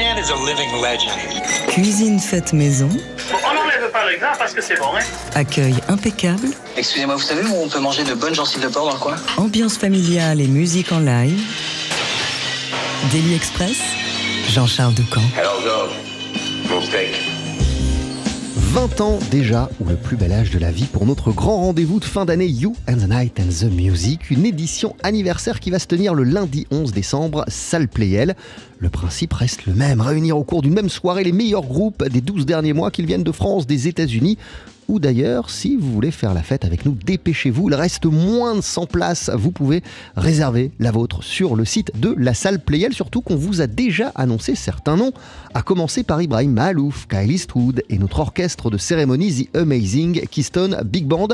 man is a living legend. Cuisine faite maison. on n'enlève pas le gras parce que c'est bon, hein Accueil impeccable. Excusez-moi, vous savez où on peut manger de bonnes gencives de porc dans le coin? Ambiance familiale et musique en live. Daily Express. Jean-Charles Ducamp. Hello, go. Mon steak. 20 ans déjà, ou le plus bel âge de la vie pour notre grand rendez-vous de fin d'année You and the Night and the Music, une édition anniversaire qui va se tenir le lundi 11 décembre, salle Playel. Le principe reste le même, réunir au cours d'une même soirée les meilleurs groupes des 12 derniers mois qu'ils viennent de France, des États-Unis ou d'ailleurs, si vous voulez faire la fête avec nous, dépêchez-vous. Il reste moins de 100 places. Vous pouvez réserver la vôtre sur le site de la salle Playel. Surtout qu'on vous a déjà annoncé certains noms, à commencer par Ibrahim Malouf, Kyle Eastwood et notre orchestre de cérémonie The Amazing Keystone Big Band.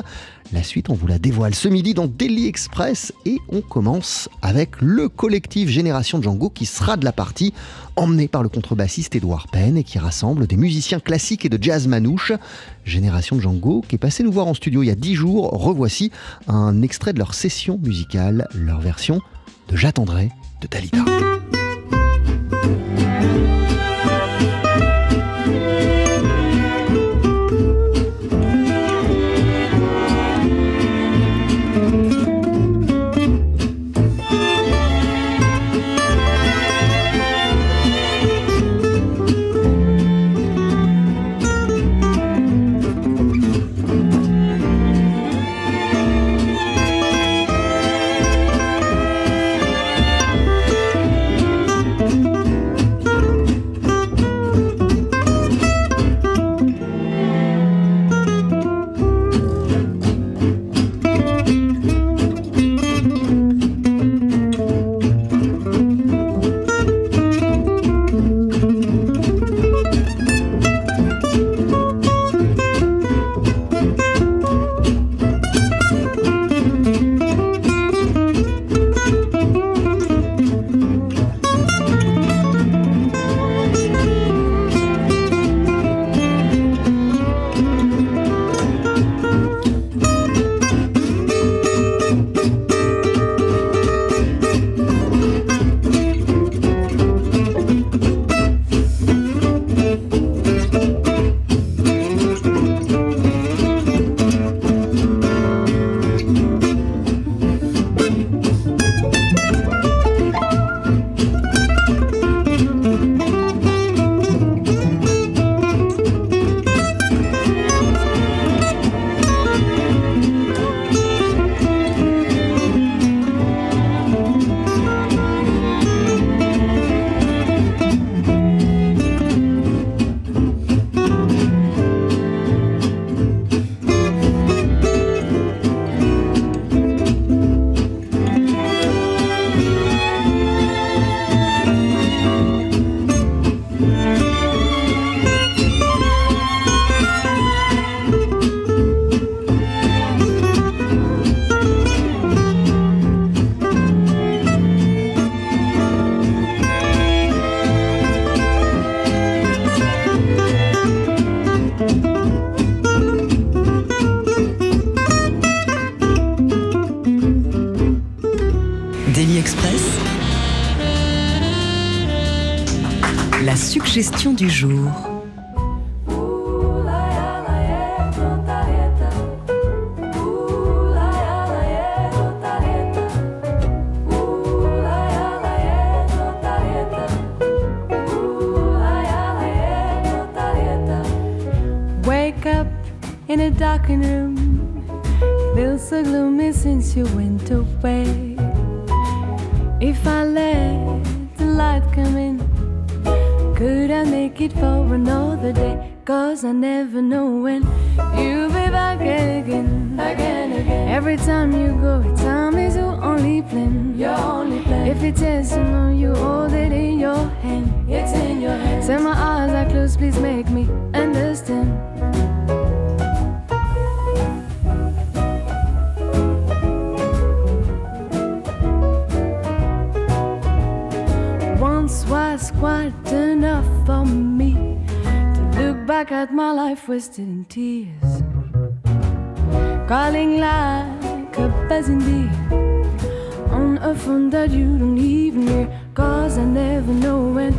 La suite, on vous la dévoile ce midi dans Daily Express et on commence avec le collectif Génération Django qui sera de la partie, emmené par le contrebassiste Edouard Penn et qui rassemble des musiciens classiques et de jazz manouche. Génération Django qui est passé nous voir en studio il y a 10 jours. Revoici un extrait de leur session musicale, leur version de J'attendrai de Dalida. Every time you go, time is your only plan. Your only plan. If it is to know you hold it in your hand. It's in your hand. Say my eyes are closed, please make me understand. Once was quite enough for me to look back at my life wasted in tears. Calling like a buzzing bee on a phone that you don't even hear. Cause I never know when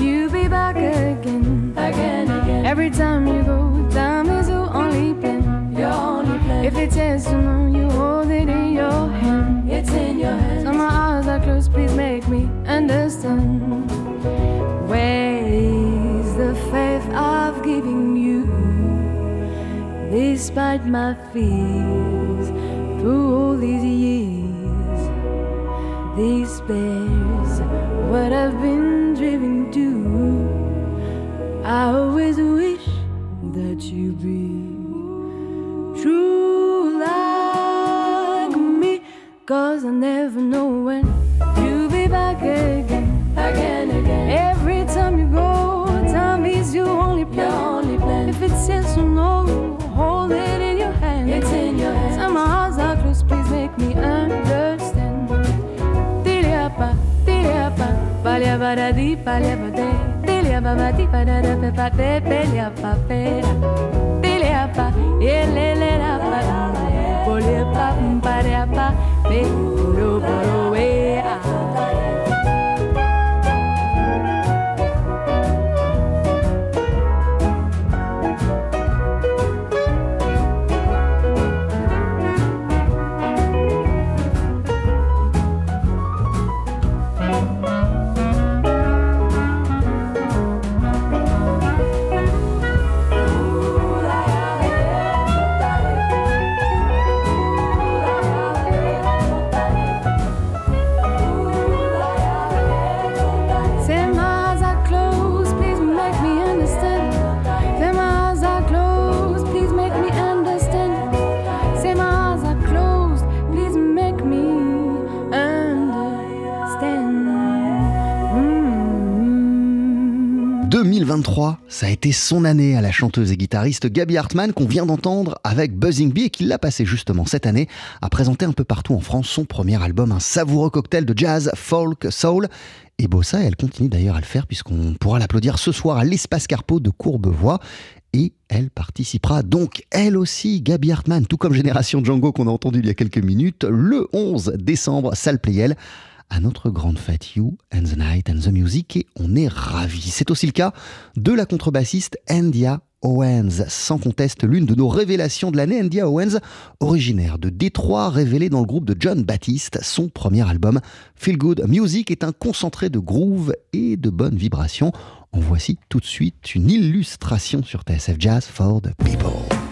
you'll be back again. Again, again. Every time you go, time is your only plan. Your only plan. If it's yes or no, you hold it in your hand. It's in your hand. So my eyes are closed, please make me understand. Where is the faith I've given you? Despite my fears, through all these years, despairs what I've been driven to. I always wish that you be true like me, cause I never know when you'll be back again, again, Paliabadadi, paliabade, tiliababadi, padadapepa, pepeliapapera, tiliapa, yelelera, paliapa, poliepa, pareapa, pe, puro, puro, 2023, ça a été son année à la chanteuse et guitariste Gabby Hartmann qu'on vient d'entendre avec Buzzing Bee et qui l'a passé justement cette année à présenter un peu partout en France son premier album, un savoureux cocktail de jazz, folk, soul et bossa. Elle continue d'ailleurs à le faire puisqu'on pourra l'applaudir ce soir à l'Espace Carpeau de Courbevoie. Et elle participera donc, elle aussi, Gabby Hartmann, tout comme Génération Django qu'on a entendu il y a quelques minutes, le 11 décembre, salle Playel, à notre grande fête You and the Night and the Music et on est ravis. C'est aussi le cas de la contrebassiste India Owens, sans conteste l'une de nos révélations de l'année, India Owens, originaire de Détroit, révélée dans le groupe de John Baptiste. Son premier album, Feel Good Music, est un concentré de groove et de bonnes vibrations. En voici tout de suite une illustration sur TSF Jazz for the People.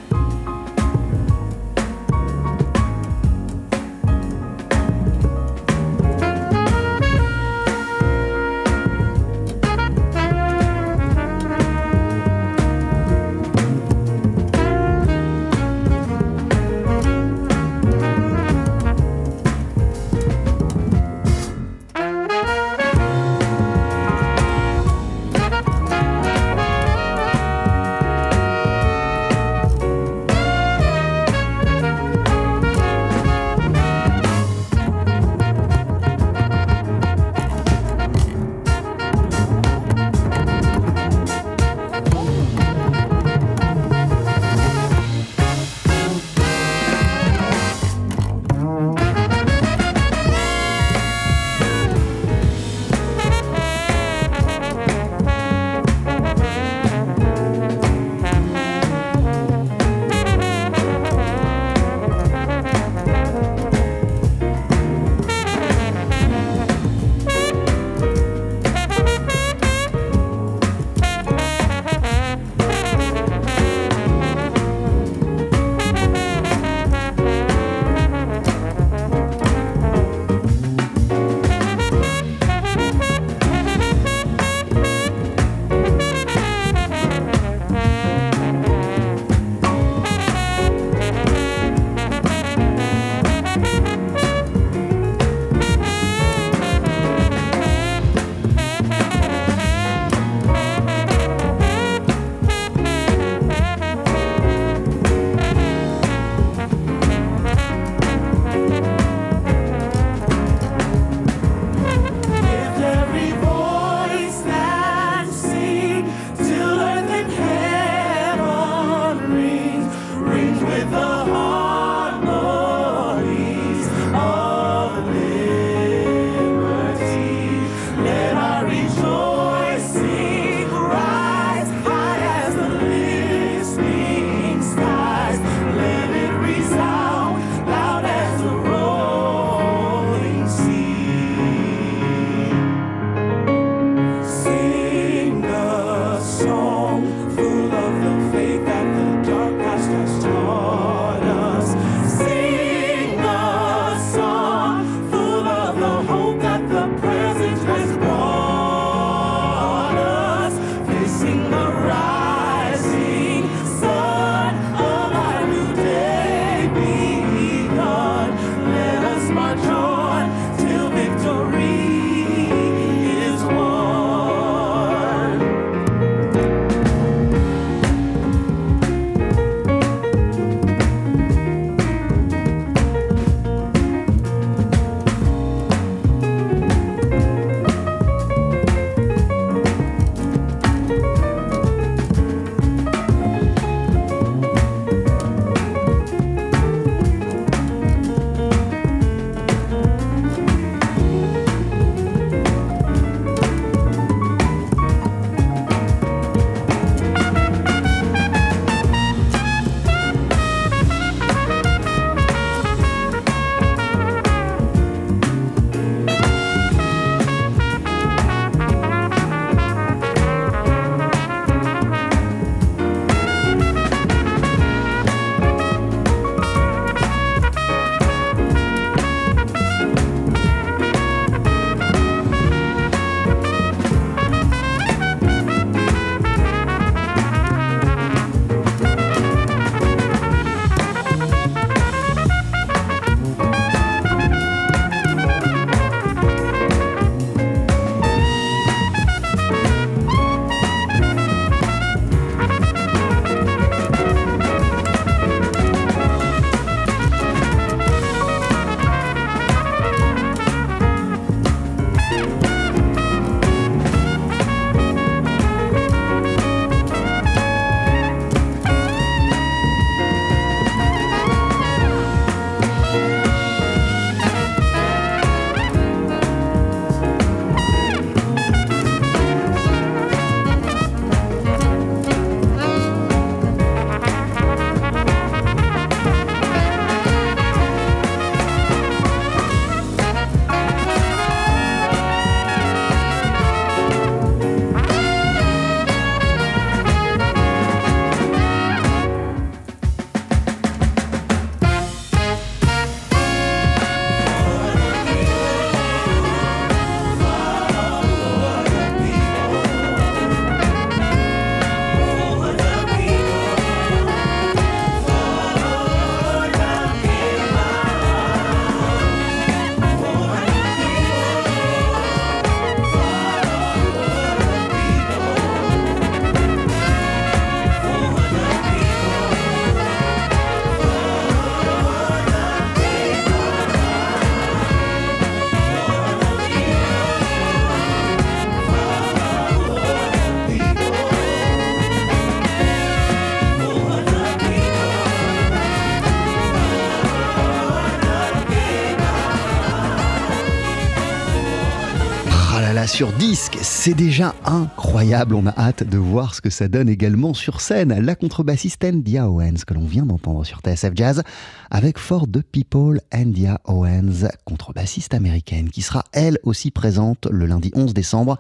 Sur disque, c'est déjà incroyable. On a hâte de voir ce que ça donne également sur scène. La contrebassiste Andia Owens, que l'on vient d'entendre sur TSF Jazz, avec For the People, Andia Owens, contrebassiste américaine, qui sera elle aussi présente le lundi 11 décembre,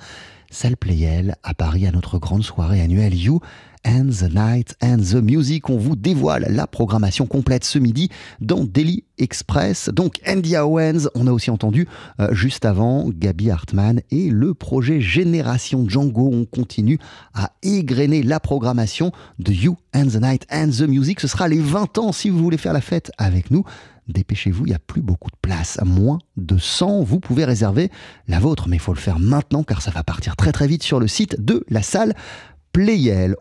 salle Playel, à Paris, à notre grande soirée annuelle You and the Night and the Music. On vous dévoile la programmation complète ce midi dans Daily Express. Donc Andy Owens, on a aussi entendu euh, juste avant Gabi Hartmann et le projet Génération Django. On continue à égrener la programmation de You and the Night and the Music. Ce sera les 20 ans si vous voulez faire la fête avec nous. Dépêchez-vous, il n'y a plus beaucoup de place. Moins de 100, vous pouvez réserver la vôtre, mais il faut le faire maintenant car ça va partir très très vite sur le site de la salle.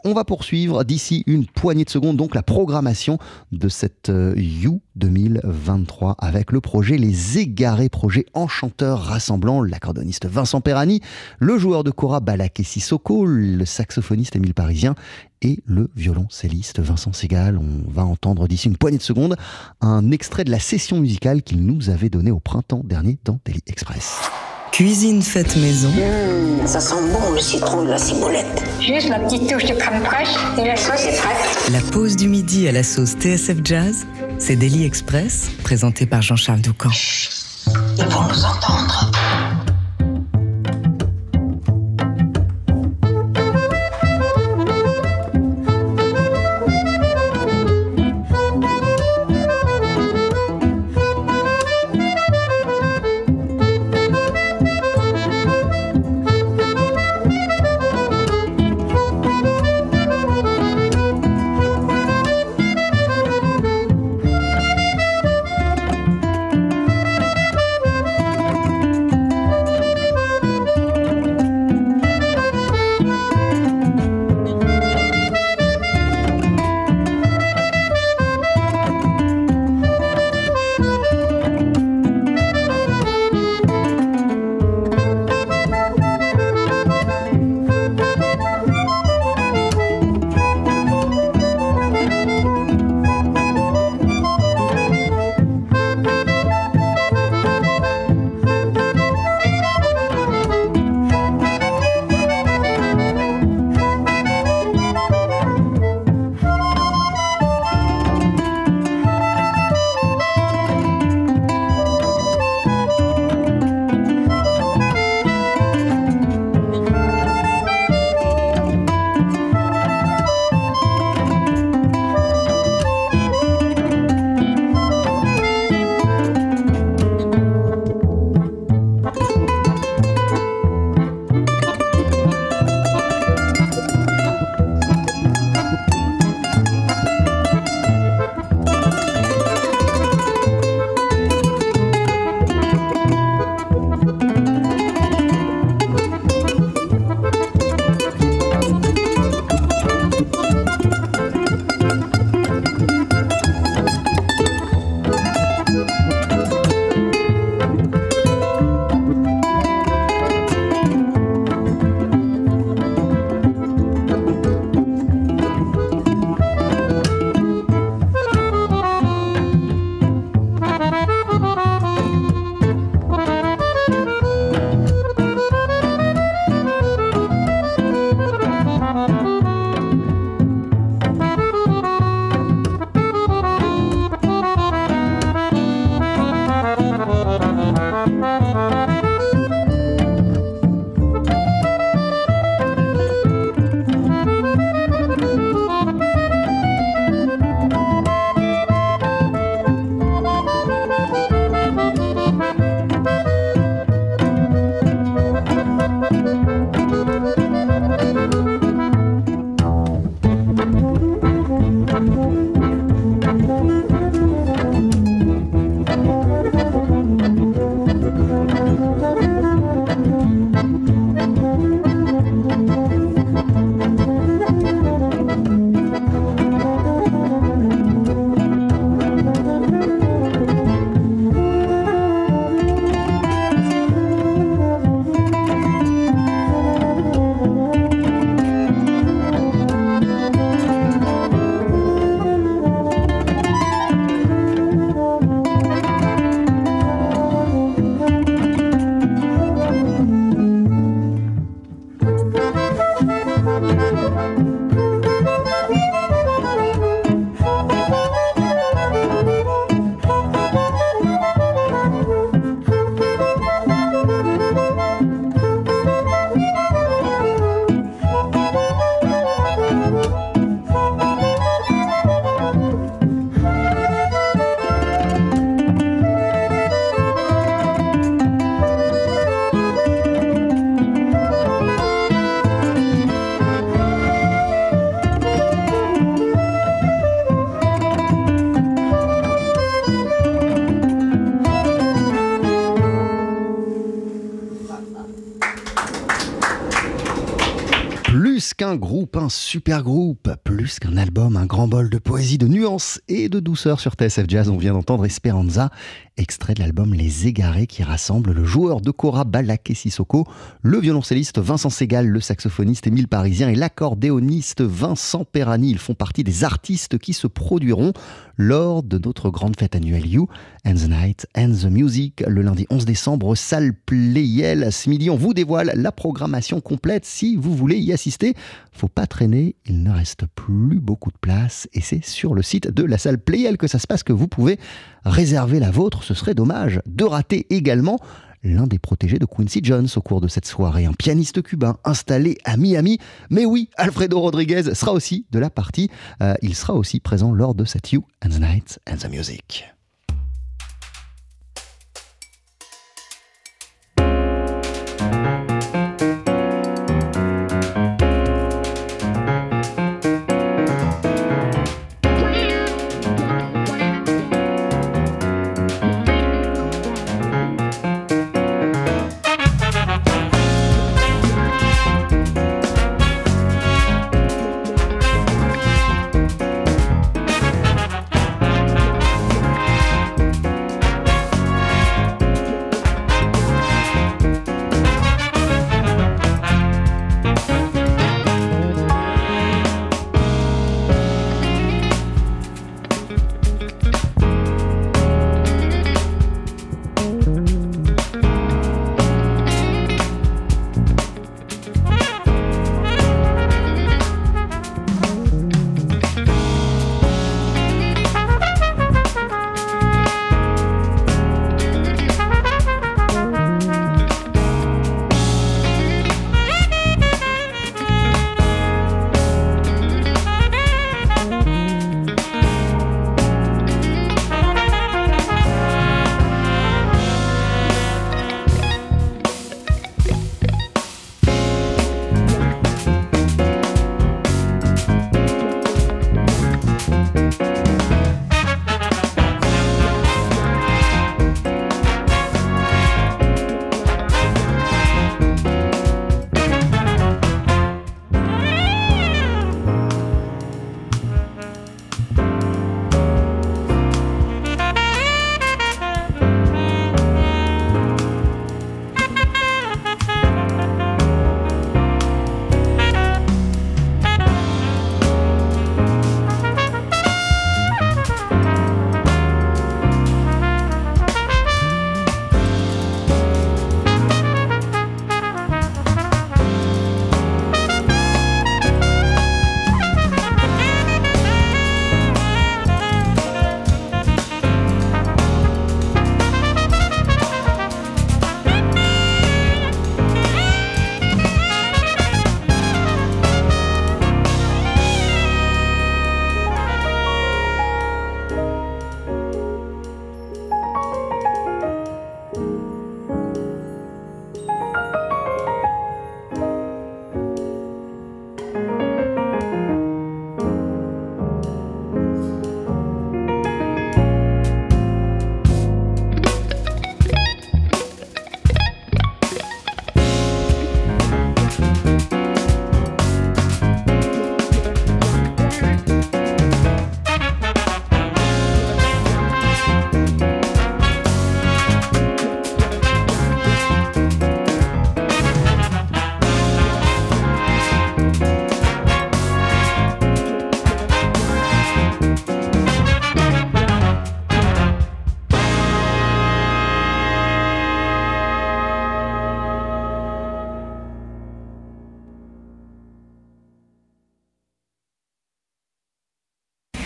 On va poursuivre d'ici une poignée de secondes donc la programmation de cette euh, You 2023 avec le projet Les Égarés, projet enchanteur rassemblant l'accordoniste Vincent Perani, le joueur de Cora Balak et Sissoko, le saxophoniste Émile Parisien et le violoncelliste Vincent Segal. On va entendre d'ici une poignée de secondes un extrait de la session musicale qu'il nous avait donnée au printemps dernier dans Daily Express. Cuisine faite maison. Mmh, ça sent bon le citron et la ciboulette. Juste la petite touche de crème fraîche et la sauce est prête. La pause du midi à la sauce TSF Jazz, c'est Daily Express, présenté par Jean-Charles Doucan. Ils vont nous entendre. Qu'un groupe, un super groupe, plus qu'un album, un grand bol de poésie, de nuances et de douceur sur TSF Jazz. On vient d'entendre Esperanza, extrait de l'album Les Égarés qui rassemble le joueur de Cora Balaké Sissoko, le violoncelliste Vincent Segal, le saxophoniste Émile Parisien et l'accordéoniste Vincent Perani. Ils font partie des artistes qui se produiront lors de notre grande fête annuelle You and the Night and the Music le lundi 11 décembre salle Playel. Ce midi, on vous dévoile la programmation complète si vous voulez y assister. Faut pas traîner, il ne reste plus beaucoup de place et c'est sur le site de la salle Playel que ça se passe que vous pouvez réserver la vôtre. Ce serait dommage de rater également l'un des protégés de Quincy Jones au cours de cette soirée, un pianiste cubain installé à Miami. Mais oui, Alfredo Rodriguez sera aussi de la partie. Euh, il sera aussi présent lors de cette You and the Night and the Music.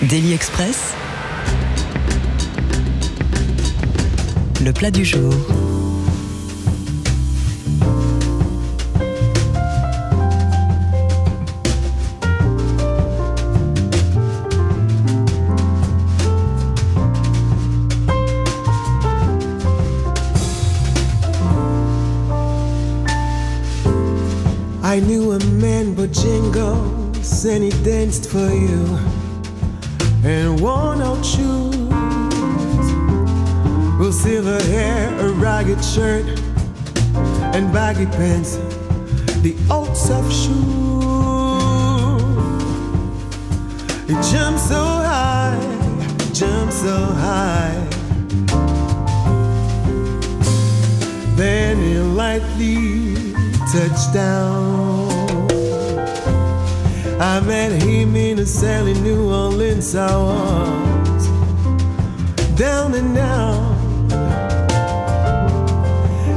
Daily Express. Le plat du jour. I knew a man Bojangles and he danced for you worn out shoes, with silver hair, a ragged shirt, and baggy pants, the old soft shoe. He jumps so high, jumps so high. Then he lightly touched down. I met him in a cell in New Orleans. I was down and out.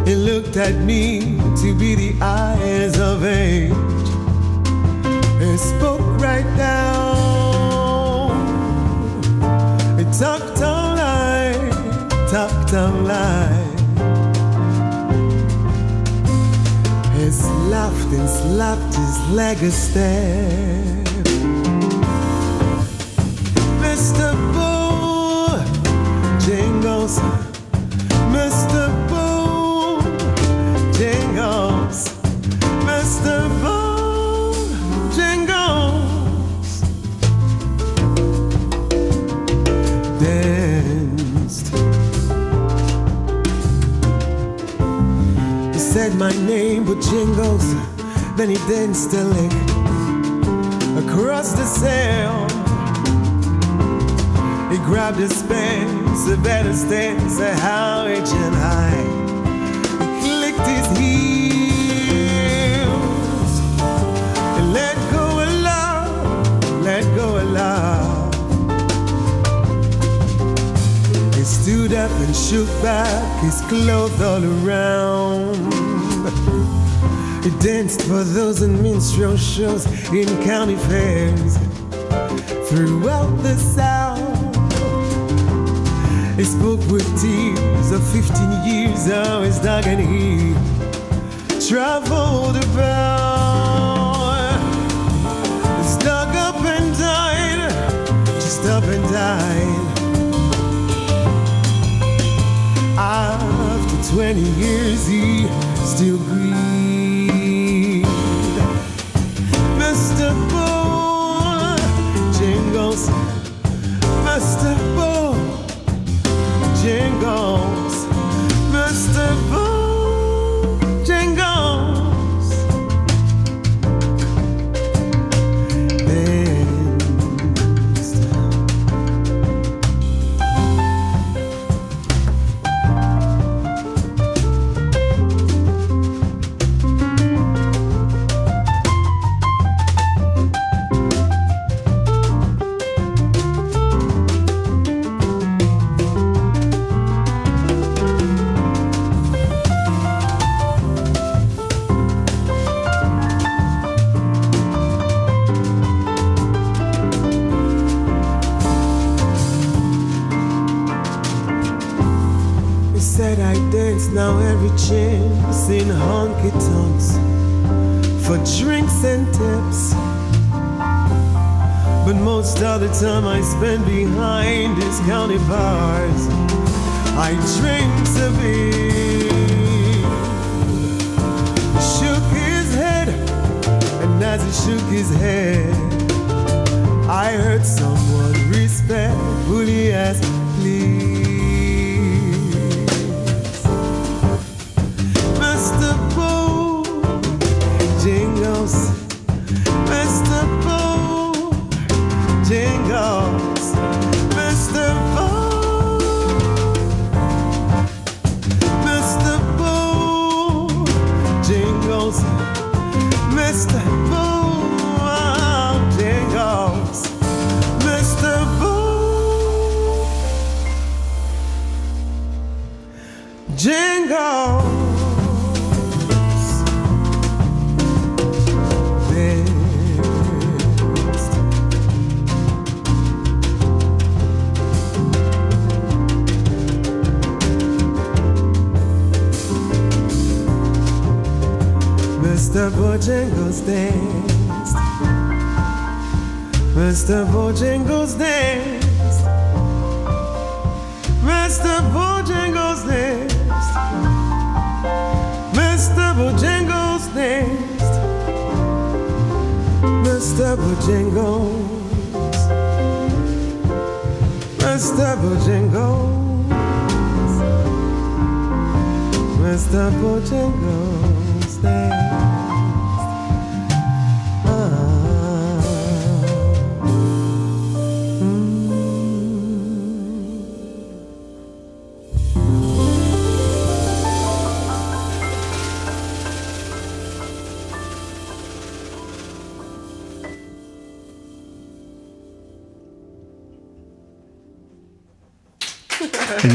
He looked at me to be the eyes of age. He spoke right down. He talked all night, talked all night. Laughed and slapped his leg a step. My name, Bojangles, then he danced a lick across the sail. He grabbed his pants, a better stance, a how and high. He clicked his heels and let go of love, let go of love. He stood up and shook back his clothes all around. He danced for those in minstrel shows in county fairs throughout the South. He spoke with tears of 15 years of his dog and he traveled about. Dog up and died, just up and died. After 20 years, he still green.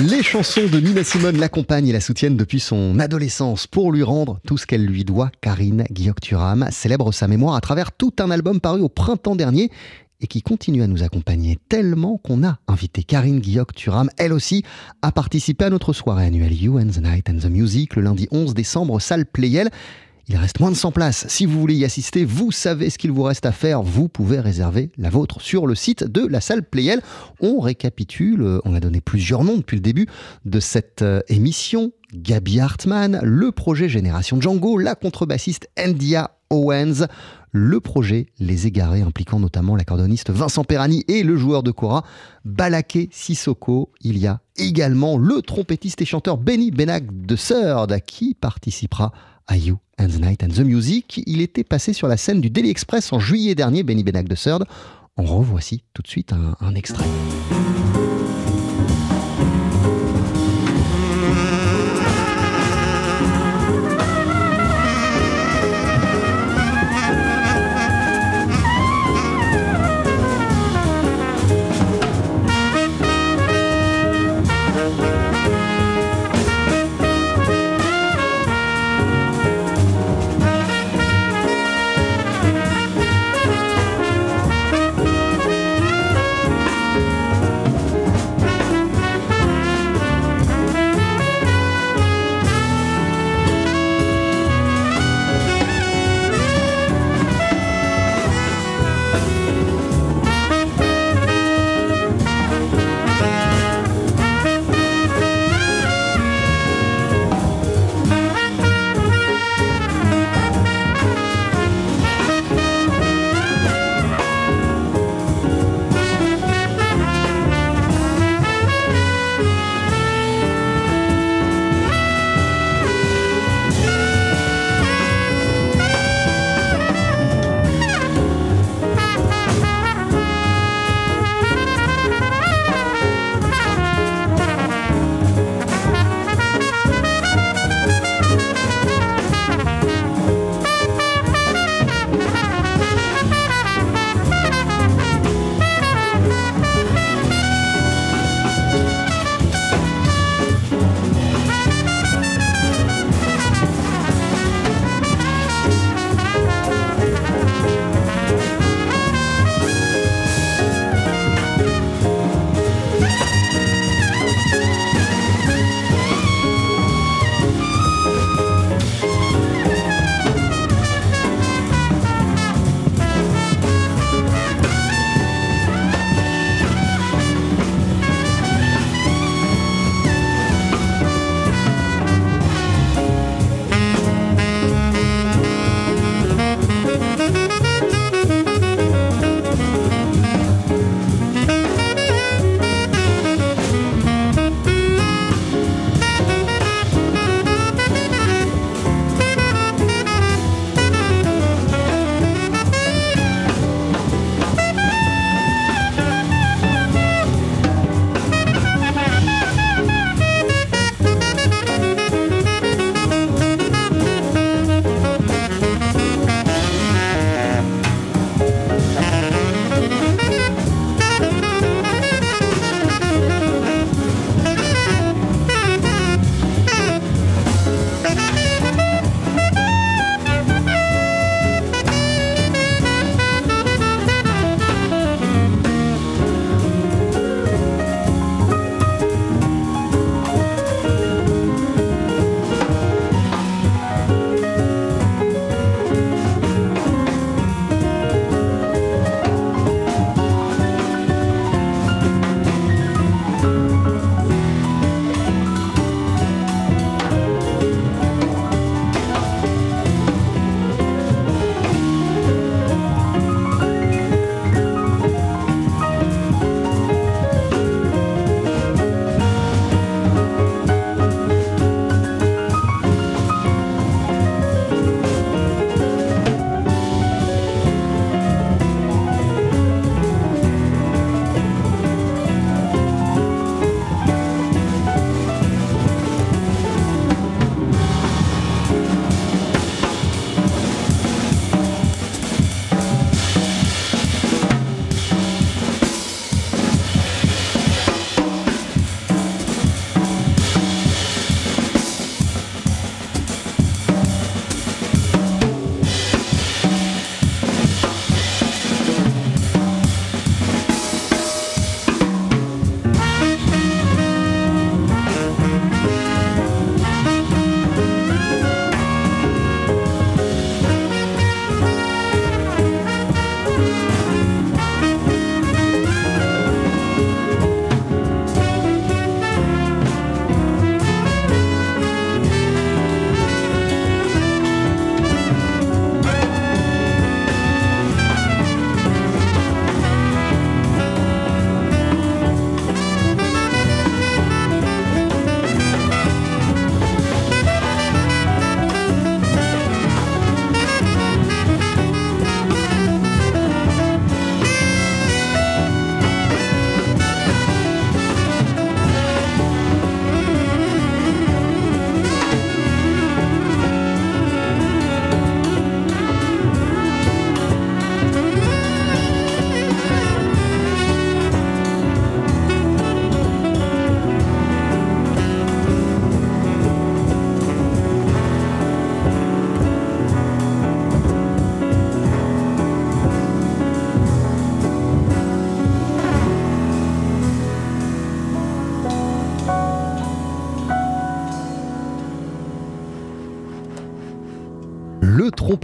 Les chansons de Nina Simone l'accompagnent et la soutiennent depuis son adolescence pour lui rendre tout ce qu'elle lui doit. Karine Guillaume-Turam célèbre sa mémoire à travers tout un album paru au printemps dernier et qui continue à nous accompagner tellement qu'on a invité Karine Guillaume-Turam, elle aussi, à participer à notre soirée annuelle You and the Night and the Music le lundi 11 décembre, salle Playel. Il reste moins de 100 places. Si vous voulez y assister, vous savez ce qu'il vous reste à faire. Vous pouvez réserver la vôtre sur le site de la salle Playel. On récapitule, on a donné plusieurs noms depuis le début de cette euh, émission. Gabi Hartmann, le projet Génération Django, la contrebassiste India Owens, le projet Les Égarés impliquant notamment l'accordoniste Vincent Perani et le joueur de Cora Balaké Sissoko. Il y a également le trompettiste et chanteur Benny Benag de Surd qui participera You and the Night and the Music. Il était passé sur la scène du Daily Express en juillet dernier, Benny Benag de Surd. En revoici tout de suite un extrait.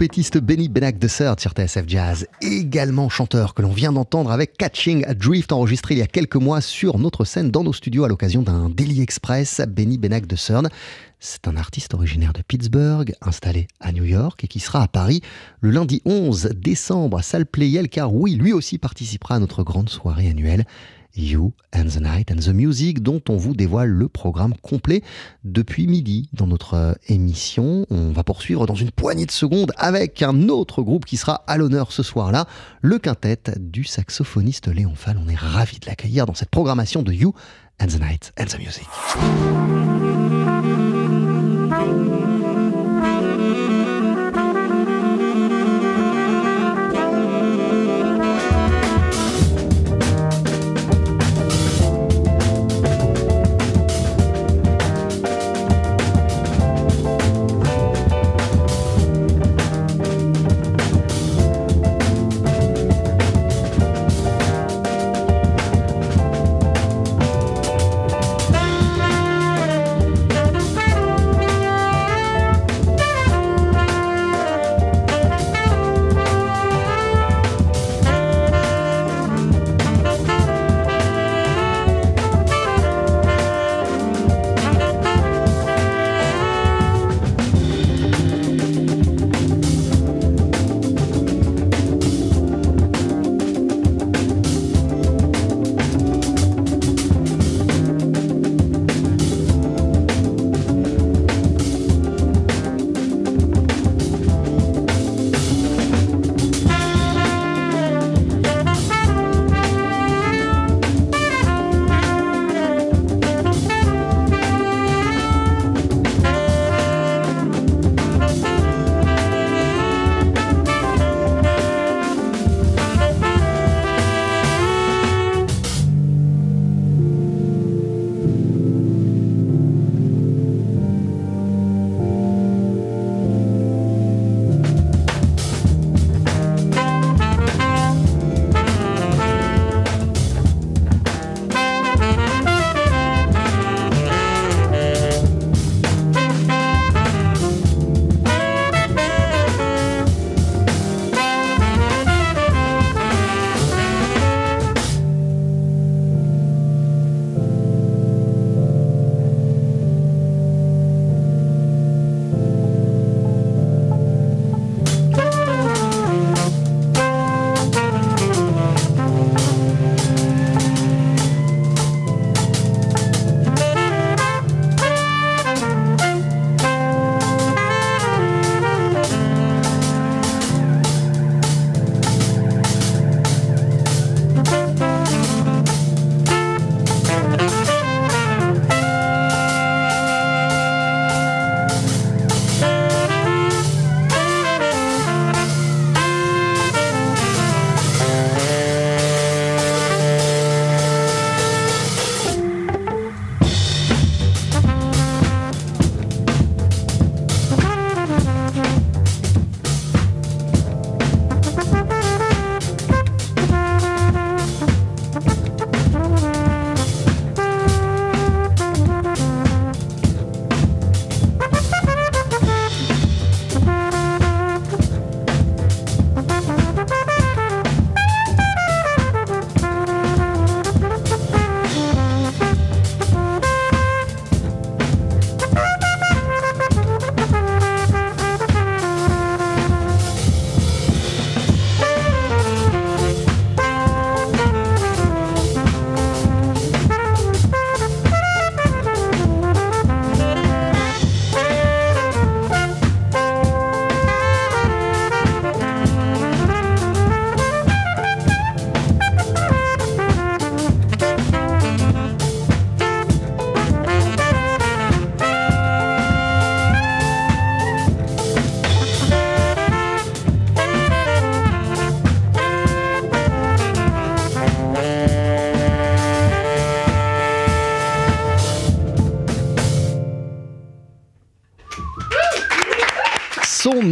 Trompettiste Benny Benac de Third sur TSF Jazz, également chanteur que l'on vient d'entendre avec Catching a Drift enregistré il y a quelques mois sur notre scène dans nos studios à l'occasion d'un Daily Express. Benny Benac de Third, c'est un artiste originaire de Pittsburgh, installé à New York et qui sera à Paris le lundi 11 décembre à Salle Playel car oui, lui aussi participera à notre grande soirée annuelle. You and the Night and the Music, dont on vous dévoile le programme complet depuis midi dans notre euh, émission. On va poursuivre dans une poignée de secondes avec un autre groupe qui sera à l'honneur ce soir-là, le quintet du saxophoniste Léon Fall. On est ravis de l'accueillir dans cette programmation de You and the Night and the Music.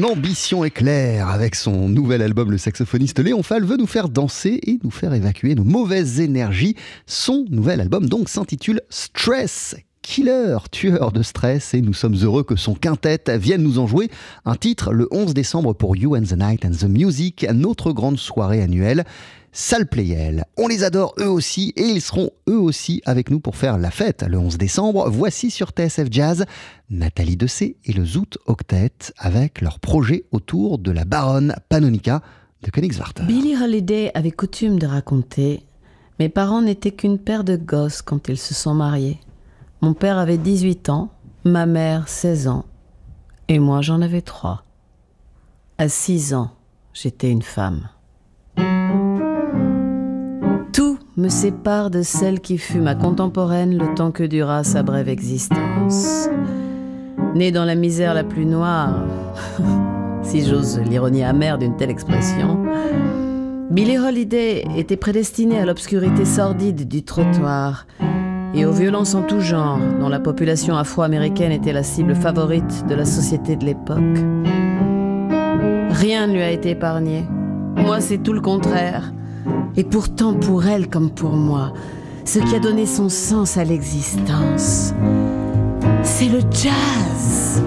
Son ambition est claire. Avec son nouvel album, le saxophoniste Léon Fall veut nous faire danser et nous faire évacuer nos mauvaises énergies. Son nouvel album donc s'intitule Stress. killer, tueur de stress, et nous sommes heureux que son quintet vienne nous en jouer un titre le 11 décembre pour You and the Night and the Music, notre grande soirée annuelle. Salle Playel. On les adore eux aussi et ils seront eux aussi avec nous pour faire la fête le 11 décembre. Voici sur TSF Jazz Nathalie Dessé et le Zoot Octet avec leur projet autour de la baronne Panonica de Königswarter. Billie Holiday avait coutume de raconter Mes parents n'étaient qu'une paire de gosses quand ils se sont mariés. Mon père avait 18 ans, ma mère 16 ans, et moi j'en avais 3. À 6 ans, j'étais une femme. Me sépare de celle qui fut ma contemporaine le temps que dura sa brève existence. Née dans la misère la plus noire, si j'ose l'ironie amère d'une telle expression, Billie Holiday était prédestinée à l'obscurité sordide du trottoir et aux violences en tout genre dont la population afro-américaine était la cible favorite de la société de l'époque. Rien ne lui a été épargné. Moi, c'est tout le contraire. Et pourtant pour elle comme pour moi, ce qui a donné son sens à l'existence, c'est le jazz.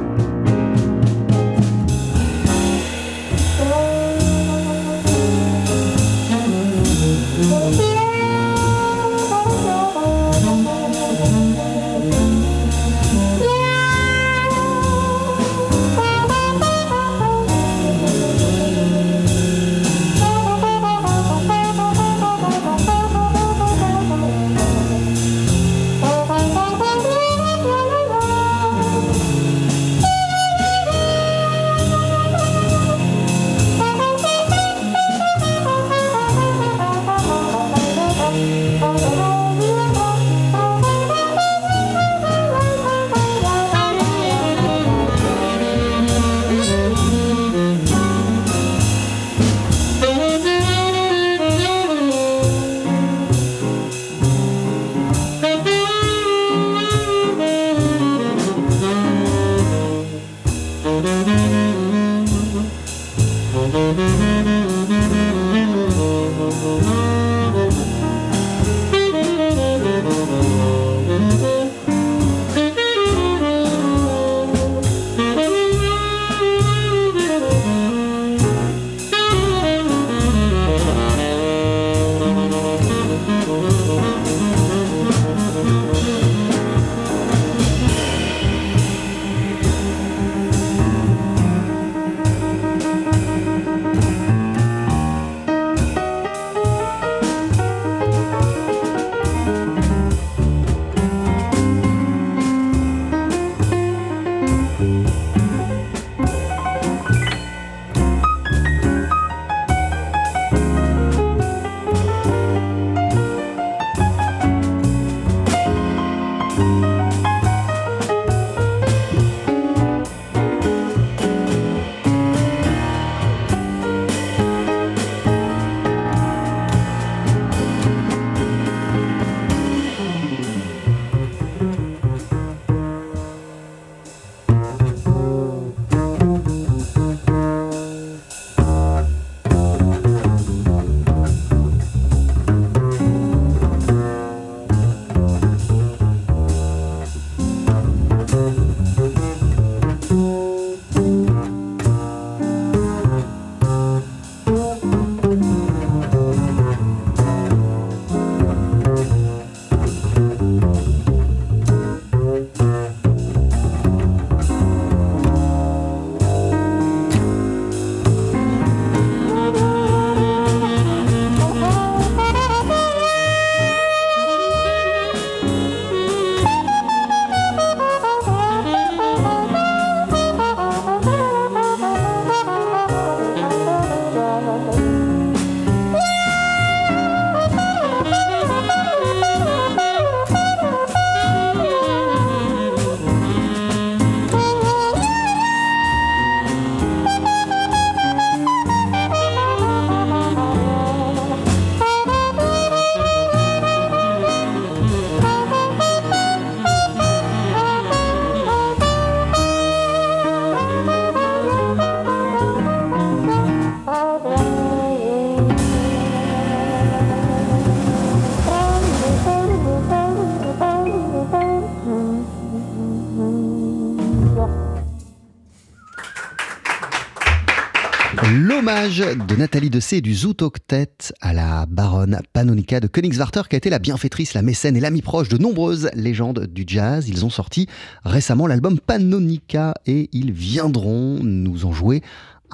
De Nathalie Dessay du Zoot Octet à la baronne Panonica de Königswarter, qui a été la bienfaitrice, la mécène et l'amie proche de nombreuses légendes du jazz. Ils ont sorti récemment l'album Panonica et ils viendront nous en jouer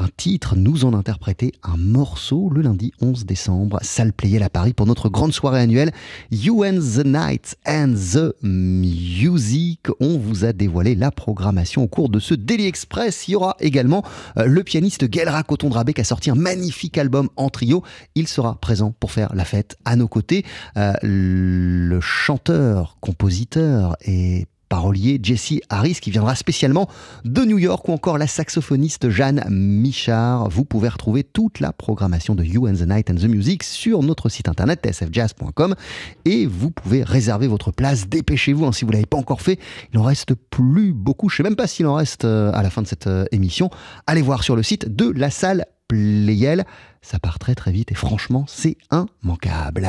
un titre, nous en interpréter un morceau le lundi 11 décembre, salle Playel à Paris pour notre grande soirée annuelle You and the Night and the Music. On vous a dévoilé la programmation au cours de ce Daily Express. Il y aura également euh, le pianiste Gaël Coton Drabé qui a sorti un magnifique album en trio. Il sera présent pour faire la fête à nos côtés. Euh, le chanteur, compositeur et parolier Jesse Harris qui viendra spécialement de New York ou encore la saxophoniste Jeanne Michard. Vous pouvez retrouver toute la programmation de You and the Night and the Music sur notre site internet tsfjazz.com et vous pouvez réserver votre place. Dépêchez-vous hein, si vous ne l'avez pas encore fait. Il en reste plus beaucoup. Je ne sais même pas s'il en reste euh, à la fin de cette euh, émission. Allez voir sur le site de la salle Playel. Ça part très très vite et franchement c'est immanquable.